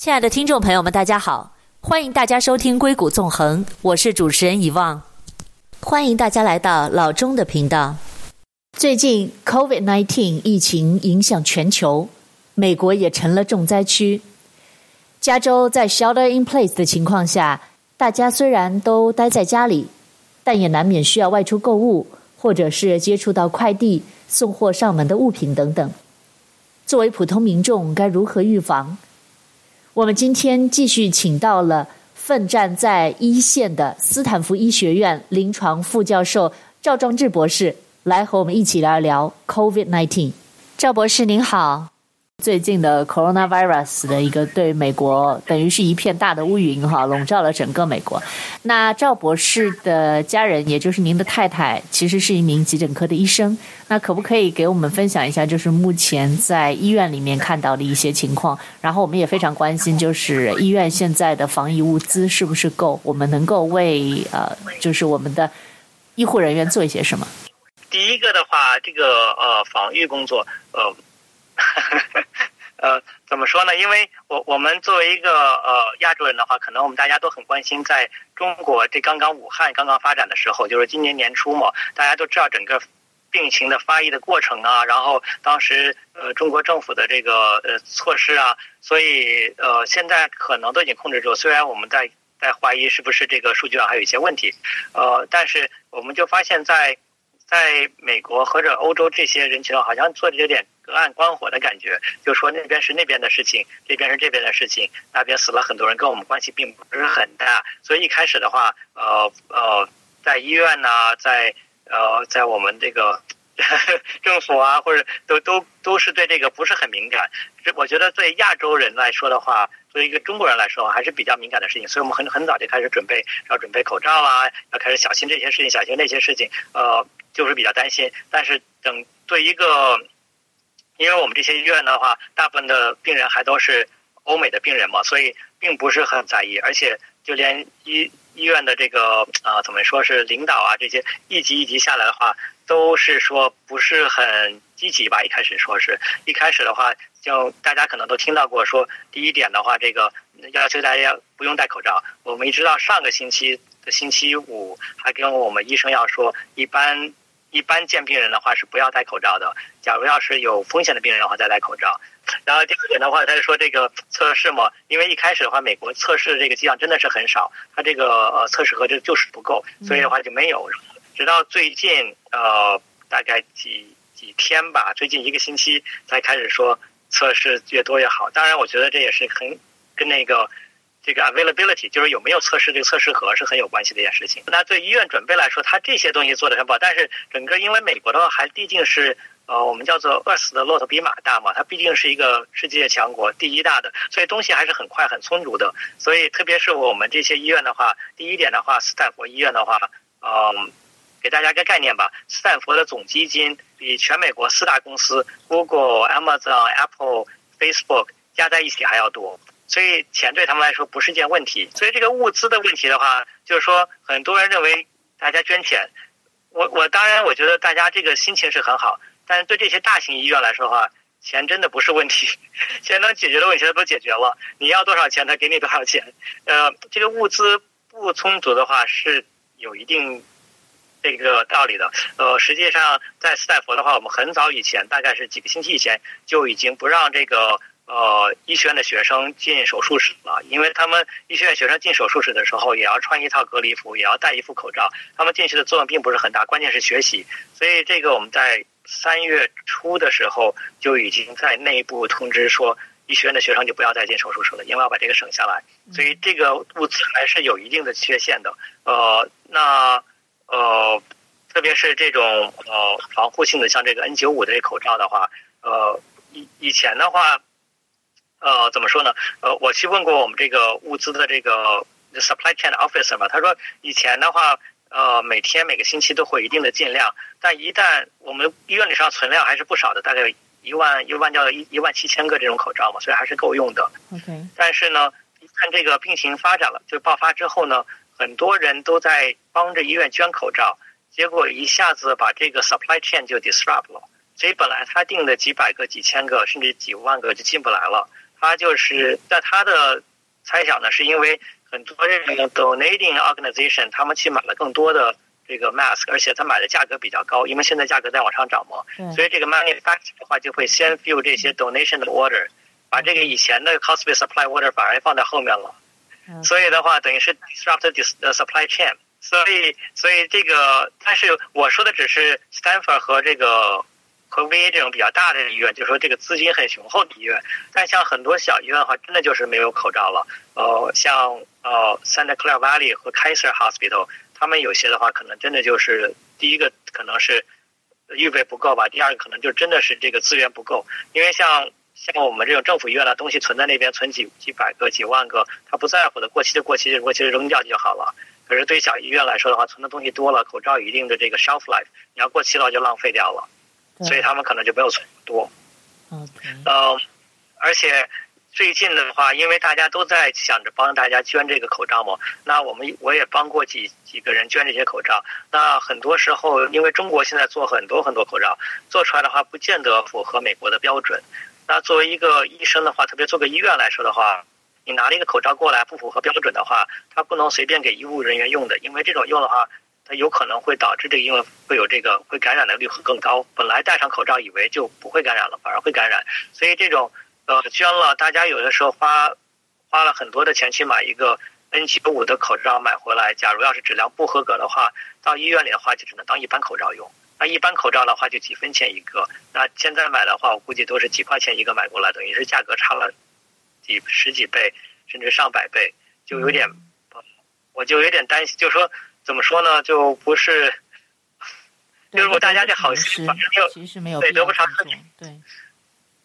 亲爱的听众朋友们，大家好，欢迎大家收听《硅谷纵横》，我是主持人遗忘，欢迎大家来到老钟的频道。最近 COVID-19 疫情影响全球，美国也成了重灾区。加州在 Shelter in Place 的情况下，大家虽然都待在家里，但也难免需要外出购物，或者是接触到快递送货上门的物品等等。作为普通民众，该如何预防？我们今天继续请到了奋战在一线的斯坦福医学院临床副教授赵壮志博士，来和我们一起来聊 COVID-19。赵博士您好。最近的 coronavirus 的一个对美国等于是一片大的乌云哈，笼罩了整个美国。那赵博士的家人，也就是您的太太，其实是一名急诊科的医生。那可不可以给我们分享一下，就是目前在医院里面看到的一些情况？然后我们也非常关心，就是医院现在的防疫物资是不是够？我们能够为呃，就是我们的医护人员做一些什么？第一个的话，这个呃，防御工作呃。呃，怎么说呢？因为我我们作为一个呃亚洲人的话，可能我们大家都很关心，在中国这刚刚武汉刚刚发展的时候，就是今年年初嘛，大家都知道整个病情的发育的过程啊，然后当时呃中国政府的这个呃措施啊，所以呃现在可能都已经控制住。虽然我们在在怀疑是不是这个数据上还有一些问题，呃，但是我们就发现在。在在美国或者欧洲这些人群好像做的有点隔岸观火的感觉，就说那边是那边的事情，这边是这边的事情，那边死了很多人，跟我们关系并不是很大。所以一开始的话，呃呃，在医院呢，在呃在我们这个 政府啊，或者都都都是对这个不是很敏感。这我觉得对亚洲人来说的话，作为一个中国人来说还是比较敏感的事情。所以我们很很早就开始准备，要准备口罩啊，要开始小心这些事情，小心那些事情，呃。就是比较担心，但是等对一个，因为我们这些医院的话，大部分的病人还都是欧美的病人嘛，所以并不是很在意，而且就连医医院的这个啊、呃，怎么说是领导啊，这些一级一级下来的话，都是说不是很积极吧。一开始说是一开始的话，就大家可能都听到过说，第一点的话，这个要求大家不用戴口罩。我们一直到上个星期的星期五，还跟我们医生要说，一般。一般见病人的话是不要戴口罩的。假如要是有风险的病人的话，再戴口罩。然后第二点的话，他就说这个测试嘛，因为一开始的话，美国测试这个剂量真的是很少，它这个呃测试盒就就是不够，所以的话就没有。直到最近呃大概几几天吧，最近一个星期才开始说测试越多越好。当然，我觉得这也是很跟那个。这个 availability 就是有没有测试这个测试盒是很有关系的一件事情。那对医院准备来说，它这些东西做的很好，但是整个因为美国的话还毕竟是呃我们叫做饿死的骆驼比马大嘛，它毕竟是一个世界强国，第一大的，所以东西还是很快很充足的。所以特别是我们这些医院的话，第一点的话，斯坦福医院的话，嗯、呃，给大家一个概念吧，斯坦福的总基金比全美国四大公司 Google、Amazon、Apple、Facebook 加在一起还要多。所以钱对他们来说不是件问题。所以这个物资的问题的话，就是说很多人认为大家捐钱，我我当然我觉得大家这个心情是很好，但是对这些大型医院来说的话，钱真的不是问题，钱能解决的问题都解决了。你要多少钱，他给你多少钱。呃，这个物资不充足的话是有一定这个道理的。呃，实际上在斯坦福的话，我们很早以前，大概是几个星期以前就已经不让这个。呃，医学院的学生进手术室了，因为他们医学院学生进手术室的时候也要穿一套隔离服，也要戴一副口罩，他们进去的作用并不是很大，关键是学习。所以这个我们在三月初的时候就已经在内部通知说，医学院的学生就不要再进手术室了，因为要把这个省下来。所以这个物资还是有一定的缺陷的。呃，那呃，特别是这种呃防护性的，像这个 N95 的这口罩的话，呃，以以前的话。呃，怎么说呢？呃，我去问过我们这个物资的这个 supply chain officer 嘛，他说以前的话，呃，每天每个星期都会有一定的进量，但一旦我们医院里上存量还是不少的，大概有一万一万到一一万七千个这种口罩嘛，所以还是够用的。OK。但是呢，一看这个病情发展了，就爆发之后呢，很多人都在帮着医院捐口罩，结果一下子把这个 supply chain 就 disrupt 了，所以本来他订的几百个、几千个甚至几万个就进不来了。他就是在他的猜想呢，是因为很多这个 donating organization 他们去买了更多的这个 mask，而且他买的价格比较高，因为现在价格在往上涨嘛，所以这个 manufacturer 的话就会先 fill 这些 donation 的 order，把这个以前的 costly supply order 反而放在后面了，所以的话等于是 disrupt the supply chain，所以所以这个，但是我说的只是 Stanford 和这个。和 VA 这种比较大的医院，就是说这个资金很雄厚的医院，但像很多小医院的话，真的就是没有口罩了。呃，像呃 Santa Clara Valley 和 Kaiser Hospital，他们有些的话，可能真的就是第一个可能是预备不够吧，第二个可能就真的是这个资源不够。因为像像我们这种政府医院的东西存在那边，存几几百个、几万个，他不在乎的，过期就过期，过期扔掉就好了。可是对小医院来说的话，存的东西多了，口罩有一定的这个 shelf life，你要过期了就浪费掉了。所以他们可能就没有存多，嗯呃，而且最近的话，因为大家都在想着帮大家捐这个口罩嘛，那我们我也帮过几几个人捐这些口罩。那很多时候，因为中国现在做很多很多口罩，做出来的话不见得符合美国的标准。那作为一个医生的话，特别做个医院来说的话，你拿了一个口罩过来不符合标准的话，他不能随便给医务人员用的，因为这种用的话。它有可能会导致这个，因为会有这个会感染的率会更高。本来戴上口罩以为就不会感染了，反而会感染。所以这种呃捐了，大家有的时候花花了很多的钱去买一个 N95 的口罩买回来，假如要是质量不合格的话，到医院里的话就只能当一般口罩用。那一般口罩的话就几分钱一个，那现在买的话我估计都是几块钱一个买过来，等于是价格差了几十几倍甚至上百倍，就有点，我就有点担心，就说。怎么说呢？就不是，就是我大家这好心，反正就其实没有对得不偿失。对，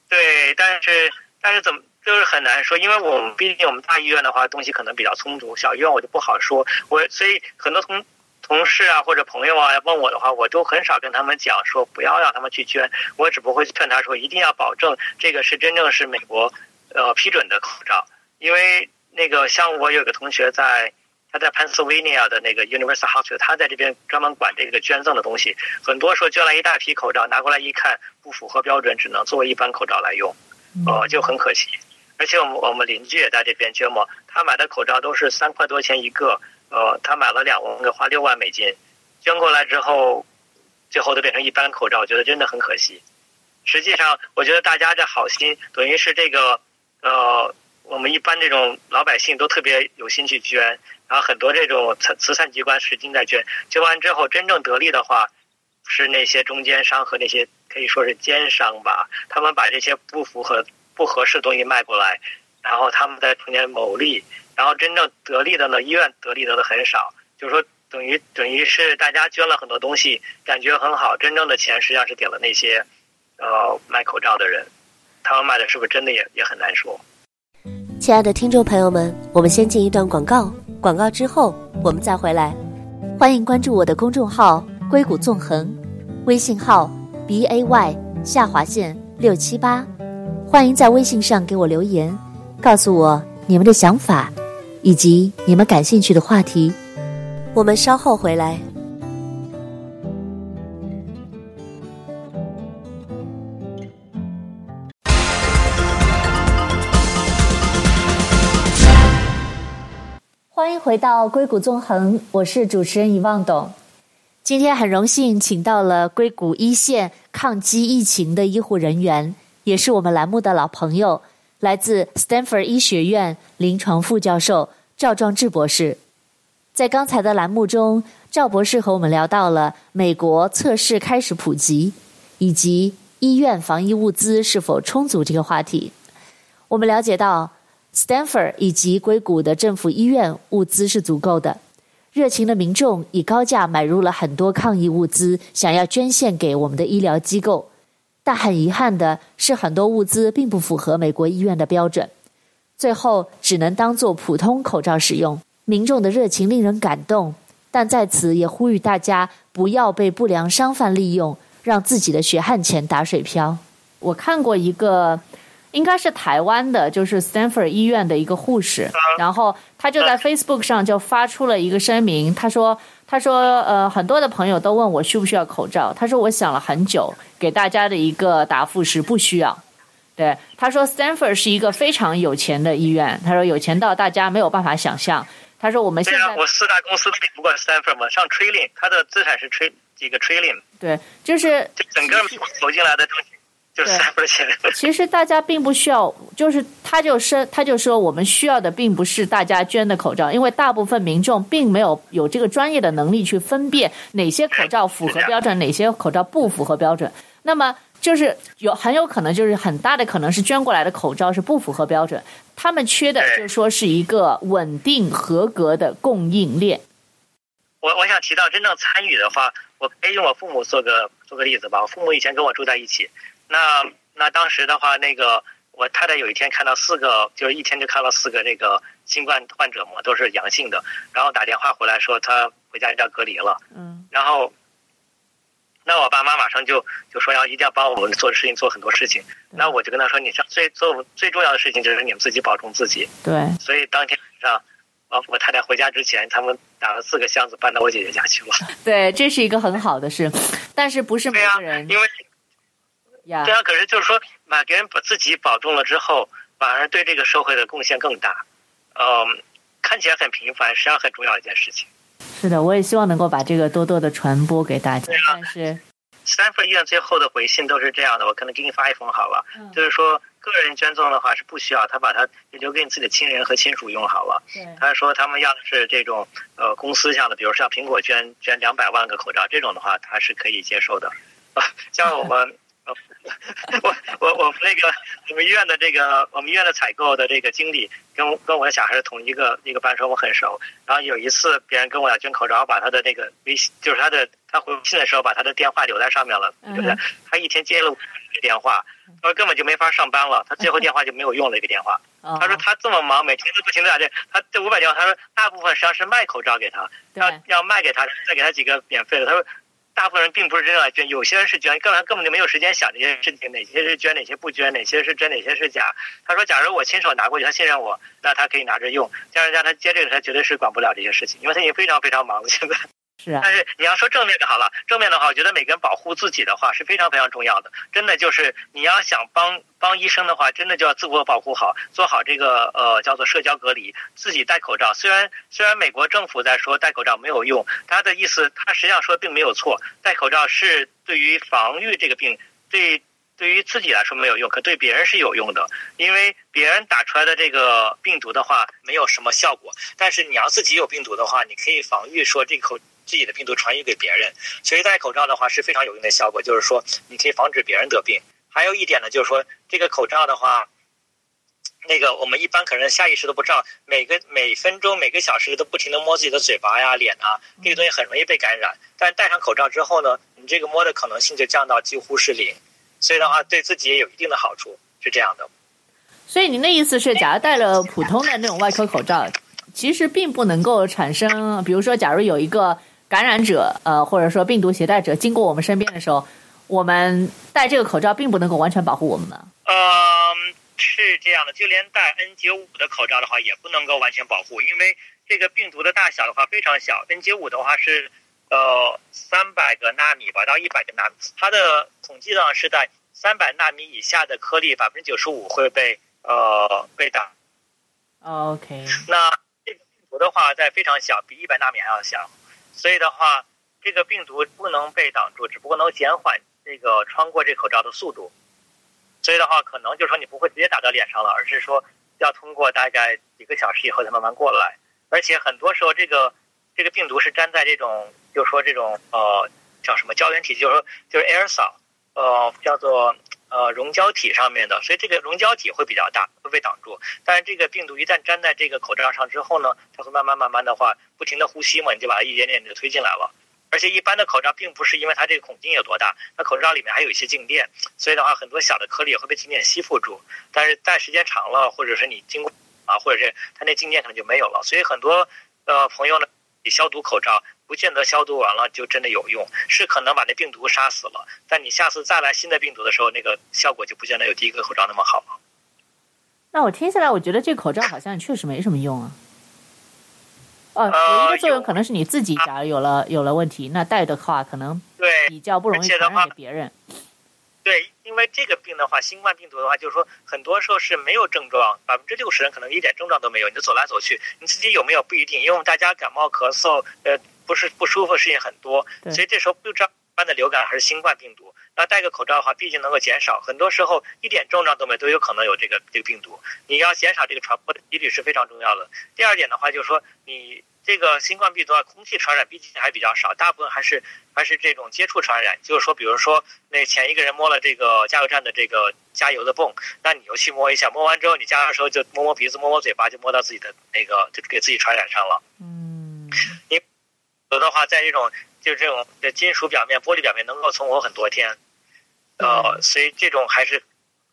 对，但是但是怎么就是很难说，因为我们毕竟我们大医院的话，东西可能比较充足，小医院我就不好说。我所以很多同同事啊或者朋友啊要问我的话，我都很少跟他们讲说不要让他们去捐，我只不过劝他说一定要保证这个是真正是美国呃批准的口罩，因为那个像我有个同学在。他在 Pennsylvania 的那个 University Hospital，他在这边专门管这个捐赠的东西。很多说捐来一大批口罩，拿过来一看不符合标准，只能作为一般口罩来用，哦、呃，就很可惜。而且我们我们邻居也在这边捐嘛，他买的口罩都是三块多钱一个，呃，他买了两万个，花六万美金，捐过来之后，最后都变成一般口罩，我觉得真的很可惜。实际上，我觉得大家这好心，等于是这个呃，我们一般这种老百姓都特别有心去捐。然后很多这种慈慈善机关使劲在捐，捐完之后真正得利的话，是那些中间商和那些可以说是奸商吧，他们把这些不符合、不合适的东西卖过来，然后他们在中间牟利，然后真正得利的呢，医院得利得的很少，就是说等于等于是大家捐了很多东西，感觉很好，真正的钱实际上是给了那些呃卖口罩的人，他们卖的是不是真的也也很难说。亲爱的听众朋友们，我们先进一段广告。广告之后，我们再回来。欢迎关注我的公众号“硅谷纵横”，微信号 b a y 下划线六七八。欢迎在微信上给我留言，告诉我你们的想法，以及你们感兴趣的话题。我们稍后回来。欢迎回到硅谷纵横，我是主持人遗忘董。今天很荣幸请到了硅谷一线抗击疫情的医护人员，也是我们栏目的老朋友，来自 Stanford 医学院临床副教授赵壮志博士。在刚才的栏目中，赵博士和我们聊到了美国测试开始普及，以及医院防疫物资是否充足这个话题。我们了解到。Stanford 以及硅谷的政府医院物资是足够的，热情的民众以高价买入了很多抗疫物资，想要捐献给我们的医疗机构。但很遗憾的是，很多物资并不符合美国医院的标准，最后只能当做普通口罩使用。民众的热情令人感动，但在此也呼吁大家不要被不良商贩利用，让自己的血汗钱打水漂。我看过一个。应该是台湾的，就是 Stanford 医院的一个护士，然后他就在 Facebook 上就发出了一个声明，他说：“他说，呃，很多的朋友都问我需不需要口罩，他说我想了很久，给大家的一个答复是不需要。对，他说 Stanford 是一个非常有钱的医院，他说有钱到大家没有办法想象。他说我们现在，啊、我四大公司都比不过 Stanford 嘛，上 trillion，他的资产是 Trill 几个 trillion。对，就是就整个投进来的东西就是 Stanford 的钱。其实大家并不需要，就是他就说他就说我们需要的并不是大家捐的口罩，因为大部分民众并没有有这个专业的能力去分辨哪些口罩符合标准，哪些口罩不符合标准。那么。就是有很有可能，就是很大的可能是捐过来的口罩是不符合标准，他们缺的就是说是一个稳定合格的供应链。我我想提到真正参与的话，我可以用我父母做个做个例子吧。我父母以前跟我住在一起，那那当时的话，那个我太太有一天看到四个，就是一天就看到四个这个新冠患者嘛，都是阳性的，然后打电话回来说他回家要隔离了，嗯，然后。那我爸妈马上就就说要一定要帮我们做的事情做很多事情，那我就跟他说，你上最做最重要的事情就是你们自己保重自己。对。所以当天晚上，我，我太太回家之前，他们打了四个箱子搬到我姐姐家去了。对，这是一个很好的事，但是不是每个人。因为，对啊，可是就是说，把别人把自己保重了之后，反而对这个社会的贡献更大。嗯，看起来很平凡，实际上很重要一件事情。是的，我也希望能够把这个多多的传播给大家。啊、但是，斯坦福医院最后的回信都是这样的，我可能给你发一封好了。嗯、就是说，个人捐赠的话是不需要，他把它留给你自己的亲人和亲属用好了。对他说他们要的是这种呃公司项的，比如像苹果捐捐两百万个口罩这种的话，他是可以接受的。啊，像我们。我我我们那个我们医院的这个我们医院的采购的这个经理跟跟我的小孩是同一个一个班，说我很熟。然后有一次别人跟我要捐口罩，把他的那个微信，就是他的他回信的时候把他的电话留在上面了，对不对？他一天接了五个电话，他说根本就没法上班了，他最后电话就没有用了一个电话。他说他这么忙，每天都不停的打这，他这五百电话，他说大部分实际上是卖口罩给他，要要卖给他，再给他几个免费的。他说。大部分人并不是真正捐，有些人是捐，根本根本就没有时间想这些事情，哪些是捐，哪些不捐，哪些是真，哪些是假。他说，假如我亲手拿过去，他信任我，那他可以拿着用。但是让他接这个，他绝对是管不了这些事情，因为他已经非常非常忙了。现在。是啊，但是你要说正面的好了，正面的话，我觉得每个人保护自己的话是非常非常重要的。真的就是你要想帮帮医生的话，真的就要自我保护好，做好这个呃叫做社交隔离，自己戴口罩。虽然虽然美国政府在说戴口罩没有用，他的意思他实际上说并没有错，戴口罩是对于防御这个病，对对于自己来说没有用，可对别人是有用的，因为别人打出来的这个病毒的话没有什么效果，但是你要自己有病毒的话，你可以防御说这口。自己的病毒传染给别人，所以戴口罩的话是非常有用的效果，就是说你可以防止别人得病。还有一点呢，就是说这个口罩的话，那个我们一般可能下意识都不知道，每个每分钟每个小时都不停地摸自己的嘴巴呀、脸啊，这个东西很容易被感染。但戴上口罩之后呢，你这个摸的可能性就降到几乎是零，所以的话对自己也有一定的好处，是这样的。所以您的意思是，假如戴了普通的那种外科口罩，其实并不能够产生，比如说，假如有一个。感染者，呃，或者说病毒携带者经过我们身边的时候，我们戴这个口罩并不能够完全保护我们吗？嗯，是这样的，就连戴 N95 的口罩的话，也不能够完全保护，因为这个病毒的大小的话非常小，N95 的话是呃三百个纳米吧，到一百个纳米，它的统计上是在三百纳米以下的颗粒，百分之九十五会被呃被打。OK，那这个病毒的话在非常小，比一百纳米还要小。所以的话，这个病毒不能被挡住，只不过能减缓这个穿过这口罩的速度。所以的话，可能就是说你不会直接打到脸上了，而是说要通过大概几个小时以后才慢慢过来。而且很多时候，这个这个病毒是粘在这种，就是说这种呃叫什么胶原体，就是说就是 aerosol，呃叫做。呃，溶胶体上面的，所以这个溶胶体会比较大，会被挡住。但是这个病毒一旦粘在这个口罩上之后呢，它会慢慢慢慢的话，不停的呼吸嘛，你就把它一点点的推进来了。而且一般的口罩并不是因为它这个孔径有多大，它口罩里面还有一些静电，所以的话很多小的颗粒也会被静电吸附住。但是戴时间长了，或者是你经过啊，或者是它那静电可能就没有了。所以很多呃朋友呢，你消毒口罩。不见得消毒完了就真的有用，是可能把那病毒杀死了，但你下次再来新的病毒的时候，那个效果就不见得有第一个口罩那么好了。那我听下来，我觉得这口罩好像确实没什么用啊。哦，有一个作用可能是你自己假如有了有了问题，那戴的话可能对比较不容易传染给别人。对，因为这个病的话，新冠病毒的话，就是说很多时候是没有症状，百分之六十人可能一点症状都没有，你就走来走去，你自己有没有不一定，因为我们大家感冒咳嗽，呃，不是不舒服的事情很多，所以这时候不知道一般的流感还是新冠病毒。那戴个口罩的话，毕竟能够减少，很多时候一点症状都没有，都有可能有这个这个病毒。你要减少这个传播的几率是非常重要的。第二点的话，就是说你。这个新冠病毒啊，空气传染毕竟还比较少，大部分还是还是这种接触传染。就是说，比如说，那前一个人摸了这个加油站的这个加油的泵，那你又去摸一下，摸完之后你加油的时候就摸摸鼻子、摸摸嘴巴，就摸到自己的那个，就给自己传染上了。嗯，你有的话，在这种就这种的金属表面、玻璃表面能够存活很多天，呃，所以这种还是。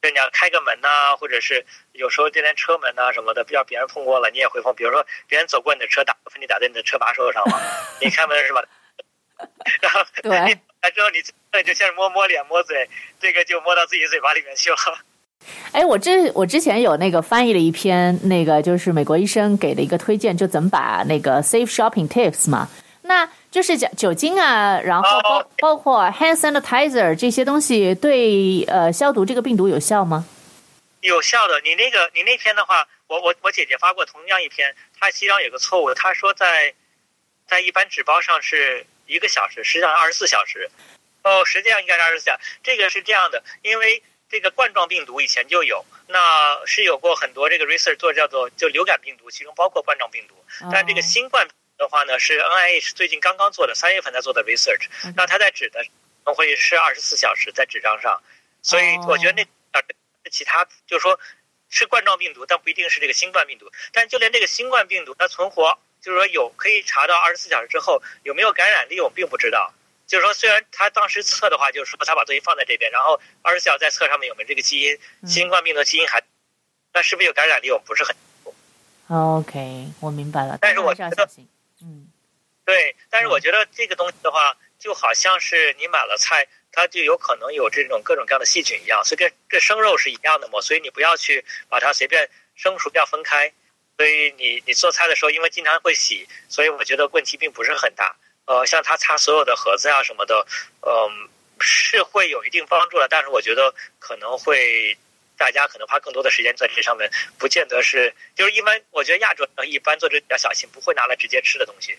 对，你要开个门呐、啊，或者是有时候就连车门呐、啊、什么的，不要别人碰过了，你也会碰。比如说别人走过你的车，打个喷嚏打在你的车把手上了，你开门是吧？然后对，来之后你就先摸摸脸、摸嘴，这个就摸到自己嘴巴里面去了。哎，我之我之前有那个翻译了一篇，那个就是美国医生给的一个推荐，就怎么把那个 safe shopping tips 嘛。那就是讲酒精啊，然后包包括 hand sanitizer 这些东西对呃消毒这个病毒有效吗？有效的。你那个你那篇的话，我我我姐姐发过同样一篇，她实际上有个错误，她说在在一般纸包上是一个小时，实际上二十四小时。哦，实际上应该是二十四小时。这个是这样的，因为这个冠状病毒以前就有，那是有过很多这个 research 做叫做就流感病毒，其中包括冠状病毒，但这个新冠。的话呢，是 NIH 最近刚刚做的，三月份在做的 research。那它在纸的会是二十四小时在纸张上，所以我觉得那其他就是说是冠状病毒，但不一定是这个新冠病毒。但就连这个新冠病毒，它存活就是说有可以查到二十四小时之后有没有感染力，我们并不知道。就是说，虽然他当时测的话，就是说他把东西放在这边，然后二十四小时再测上面有没有这个基因，新冠病毒基因还，那是不是有感染力，我们不是很清楚。OK，我明白了。但是我觉得。嗯，对，但是我觉得这个东西的话，就好像是你买了菜，它就有可能有这种各种各样的细菌一样，所以跟跟生肉是一样的嘛，所以你不要去把它随便生熟要分开。所以你你做菜的时候，因为经常会洗，所以我觉得问题并不是很大。呃，像他擦所有的盒子啊什么的，嗯、呃，是会有一定帮助的，但是我觉得可能会。大家可能花更多的时间在这上面，不见得是，就是一般。我觉得亚洲人一般做这比较小心，不会拿来直接吃的东西。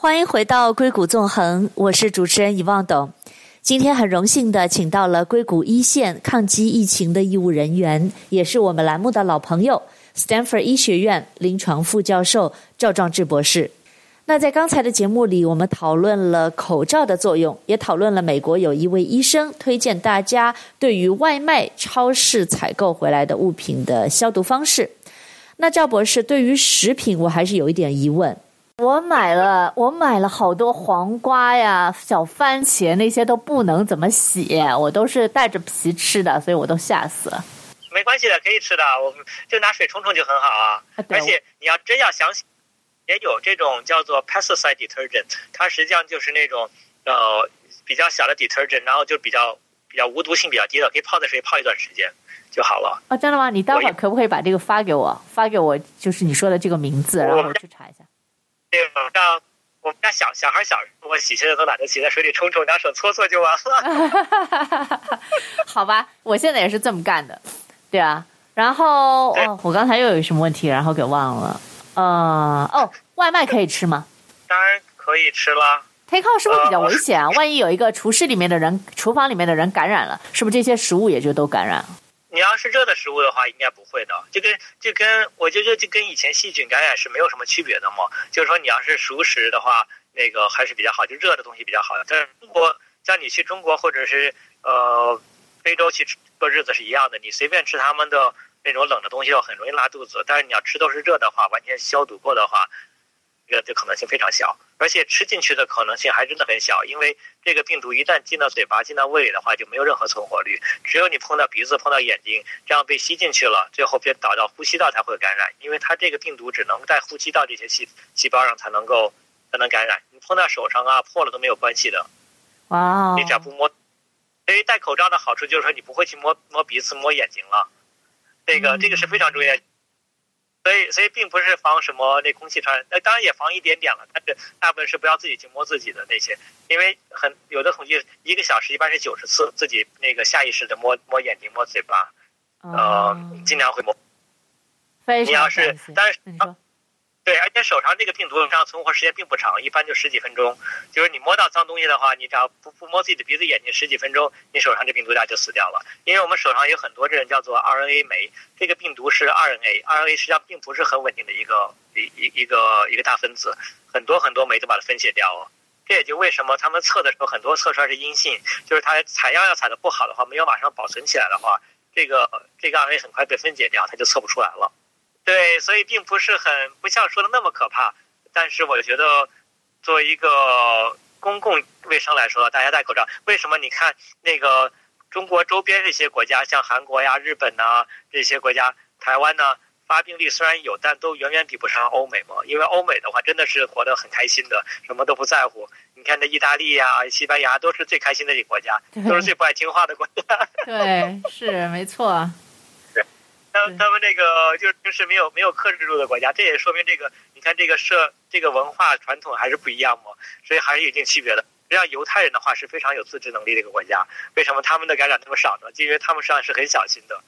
欢迎回到硅谷纵横，我是主持人遗忘董。今天很荣幸的请到了硅谷一线抗击疫情的医务人员，也是我们栏目的老朋友，Stanford 医学院临床副教授赵壮志博士。那在刚才的节目里，我们讨论了口罩的作用，也讨论了美国有一位医生推荐大家对于外卖超市采购回来的物品的消毒方式。那赵博士对于食品，我还是有一点疑问。我买了，我买了好多黄瓜呀、小番茄，那些都不能怎么洗，我都是带着皮吃的，所以我都吓死了。没关系的，可以吃的，我们就拿水冲冲就很好啊。啊而且你要真要想洗，也有这种叫做 pesticide detergent，它实际上就是那种呃比较小的 detergent，然后就比较比较无毒性比较低的，可以泡在水里泡一段时间就好了。啊，真的吗？你待会儿可不可以把这个发给我？发给我就是你说的这个名字，然后我去查一下。这个像我们家小小孩小时候，我洗现在都懒得洗，在水里冲冲，拿手搓搓就完了。好吧，我现在也是这么干的。对啊，然后哦，我刚才又有什么问题，然后给忘了。呃，哦，外卖可以吃吗？当然可以吃啦。Take out 是不是比较危险啊？万一有一个厨师里面的人，厨房里面的人感染了，是不是这些食物也就都感染了？你要是热的食物的话，应该不会的。就跟就跟我觉得就跟以前细菌感染是没有什么区别的嘛。就是说，你要是熟食的话，那个还是比较好，就热的东西比较好。在中国，像你去中国或者是呃非洲去过日子是一样的，你随便吃他们的那种冷的东西，就很容易拉肚子。但是你要吃都是热的话，完全消毒过的话，个就可能性非常小。而且吃进去的可能性还真的很小，因为这个病毒一旦进到嘴巴、进到胃里的话，就没有任何存活率。只有你碰到鼻子、碰到眼睛，这样被吸进去了，最后别导到呼吸道才会感染。因为它这个病毒只能在呼吸道这些细细胞上才能够才能感染。你碰到手上啊、破了都没有关系的。哇！你只要不摸，所以戴口罩的好处就是说你不会去摸摸鼻子、摸眼睛了。这个这个是非常重要。所以，所以并不是防什么那空气传染，那当然也防一点点了，但是大部分是不要自己去摸自己的那些，因为很有的统计，一个小时一般是九十次自己那个下意识的摸摸眼睛、摸嘴巴，呃，尽量会摸。你要是，但是。对，而且手上这个病毒上存活时间并不长，一般就十几分钟。就是你摸到脏东西的话，你只要不不摸自己的鼻子、眼睛，十几分钟，你手上这病毒就死掉了。因为我们手上有很多这种叫做 RNA 酶，这个病毒是 RNA，RNA 实际上并不是很稳定的一个一一一个一个大分子，很多很多酶都把它分解掉了。这也就为什么他们测的时候很多测出来是阴性，就是它采样要采的不好的话，没有马上保存起来的话，这个这个 RNA 很快被分解掉，它就测不出来了。对，所以并不是很不像说的那么可怕，但是我觉得，作为一个公共卫生来说，大家戴口罩。为什么？你看那个中国周边这些国家，像韩国呀、日本呐这些国家，台湾呢，发病率虽然有，但都远远比不上欧美嘛。因为欧美的话，真的是活得很开心的，什么都不在乎。你看这意大利呀、西班牙都是最开心的一个国家，都是最不爱听话的国家。对，是没错。他们这个就是平时没有没有克制住的国家，这也说明这个你看这个社这个文化传统还是不一样嘛，所以还是有一定区别的。实际上犹太人的话是非常有自制能力的一个国家，为什么他们的感染那么少呢？就因为他们实际上是很小心的。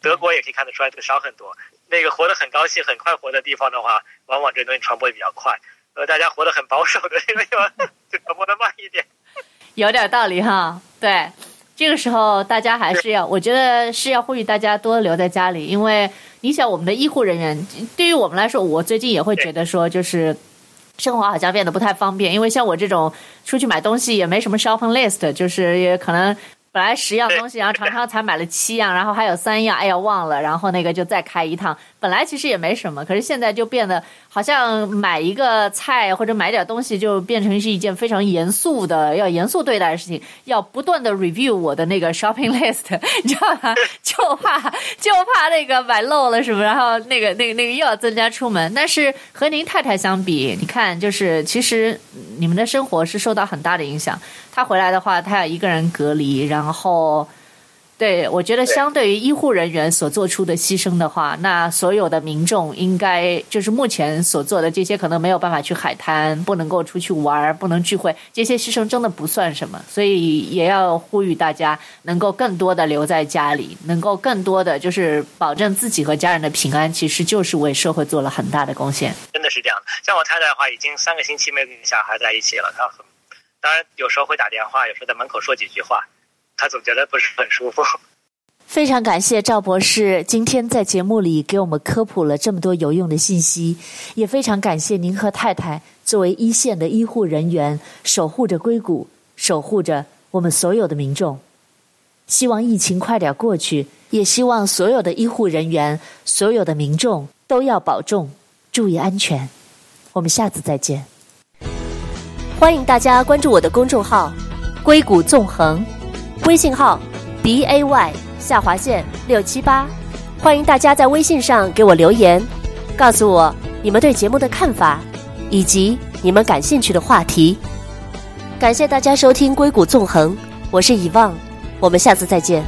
德国也可以看得出来，这个少很多。那个活得很高兴、很快活的地方的话，往往这东西传播也比较快。呃，大家活得很保守的地方 就传播的慢一点。有点道理哈，对。这个时候，大家还是要，我觉得是要呼吁大家多留在家里，因为你想，我们的医护人员，对于我们来说，我最近也会觉得说，就是生活好像变得不太方便，因为像我这种出去买东西也没什么 shopping list，就是也可能。本来十样东西，然后常常才买了七样，然后还有三样，哎呀忘了，然后那个就再开一趟。本来其实也没什么，可是现在就变得好像买一个菜或者买点东西就变成是一件非常严肃的、要严肃对待的事情，要不断的 review 我的那个 shopping list，你知道吗？就怕就怕那个买漏了什么，然后那个那个那个又要增加出门。但是和您太太相比，你看，就是其实你们的生活是受到很大的影响。他回来的话，他要一个人隔离，然后，对，我觉得相对于医护人员所做出的牺牲的话，那所有的民众应该就是目前所做的这些，可能没有办法去海滩，不能够出去玩，不能聚会，这些牺牲真的不算什么。所以也要呼吁大家能够更多的留在家里，能够更多的就是保证自己和家人的平安，其实就是为社会做了很大的贡献。真的是这样的。像我太太的话，已经三个星期没有跟小孩在一起了，她很。当然，有时候会打电话，有时候在门口说几句话，他总觉得不是很舒服。非常感谢赵博士今天在节目里给我们科普了这么多有用的信息，也非常感谢您和太太作为一线的医护人员，守护着硅谷，守护着我们所有的民众。希望疫情快点过去，也希望所有的医护人员、所有的民众都要保重，注意安全。我们下次再见。欢迎大家关注我的公众号“硅谷纵横”，微信号 b a y 下划线六七八。欢迎大家在微信上给我留言，告诉我你们对节目的看法，以及你们感兴趣的话题。感谢大家收听《硅谷纵横》，我是遗忘，我们下次再见。